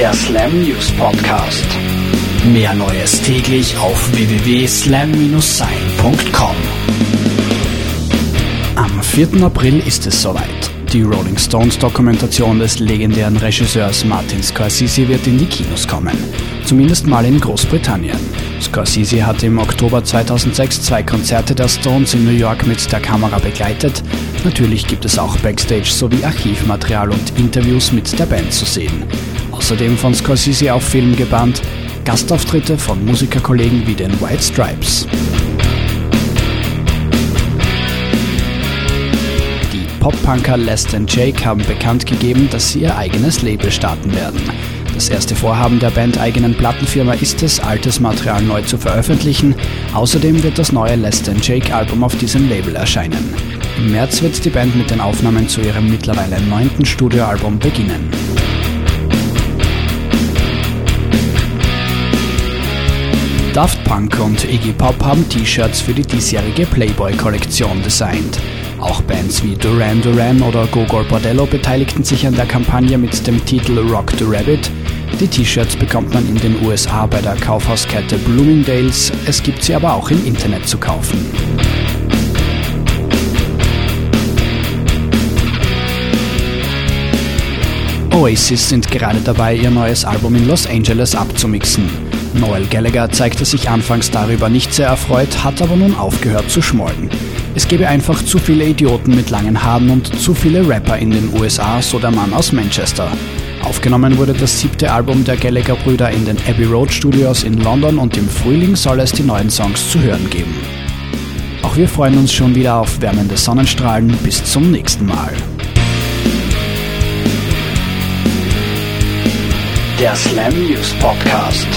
Der Slam News Podcast. Mehr Neues täglich auf www.slam-sein.com. Am 4. April ist es soweit. Die Rolling Stones Dokumentation des legendären Regisseurs Martin Scorsese wird in die Kinos kommen. Zumindest mal in Großbritannien. Scorsese hat im Oktober 2006 zwei Konzerte der Stones in New York mit der Kamera begleitet. Natürlich gibt es auch Backstage sowie Archivmaterial und Interviews mit der Band zu sehen. Außerdem von Scorsese auf Film gebannt, Gastauftritte von Musikerkollegen wie den White Stripes. Pop-Punker Les and Jake haben bekannt gegeben, dass sie ihr eigenes Label starten werden. Das erste Vorhaben der Band-eigenen Plattenfirma ist es, altes Material neu zu veröffentlichen. Außerdem wird das neue Les and Jake Album auf diesem Label erscheinen. Im März wird die Band mit den Aufnahmen zu ihrem mittlerweile neunten Studioalbum beginnen. Daft Punk und Iggy Pop haben T-Shirts für die diesjährige Playboy-Kollektion designt. Auch Bands wie Duran Duran oder Gogol Bordello beteiligten sich an der Kampagne mit dem Titel Rock the Rabbit. Die T-Shirts bekommt man in den USA bei der Kaufhauskette Bloomingdales, es gibt sie aber auch im Internet zu kaufen. Oasis sind gerade dabei, ihr neues Album in Los Angeles abzumixen. Noel Gallagher zeigte sich anfangs darüber nicht sehr erfreut, hat aber nun aufgehört zu schmollen. Es gebe einfach zu viele Idioten mit langen Haaren und zu viele Rapper in den USA, so der Mann aus Manchester. Aufgenommen wurde das siebte Album der Gallagher-Brüder in den Abbey Road Studios in London und im Frühling soll es die neuen Songs zu hören geben. Auch wir freuen uns schon wieder auf wärmende Sonnenstrahlen. Bis zum nächsten Mal. Der Slam News Podcast.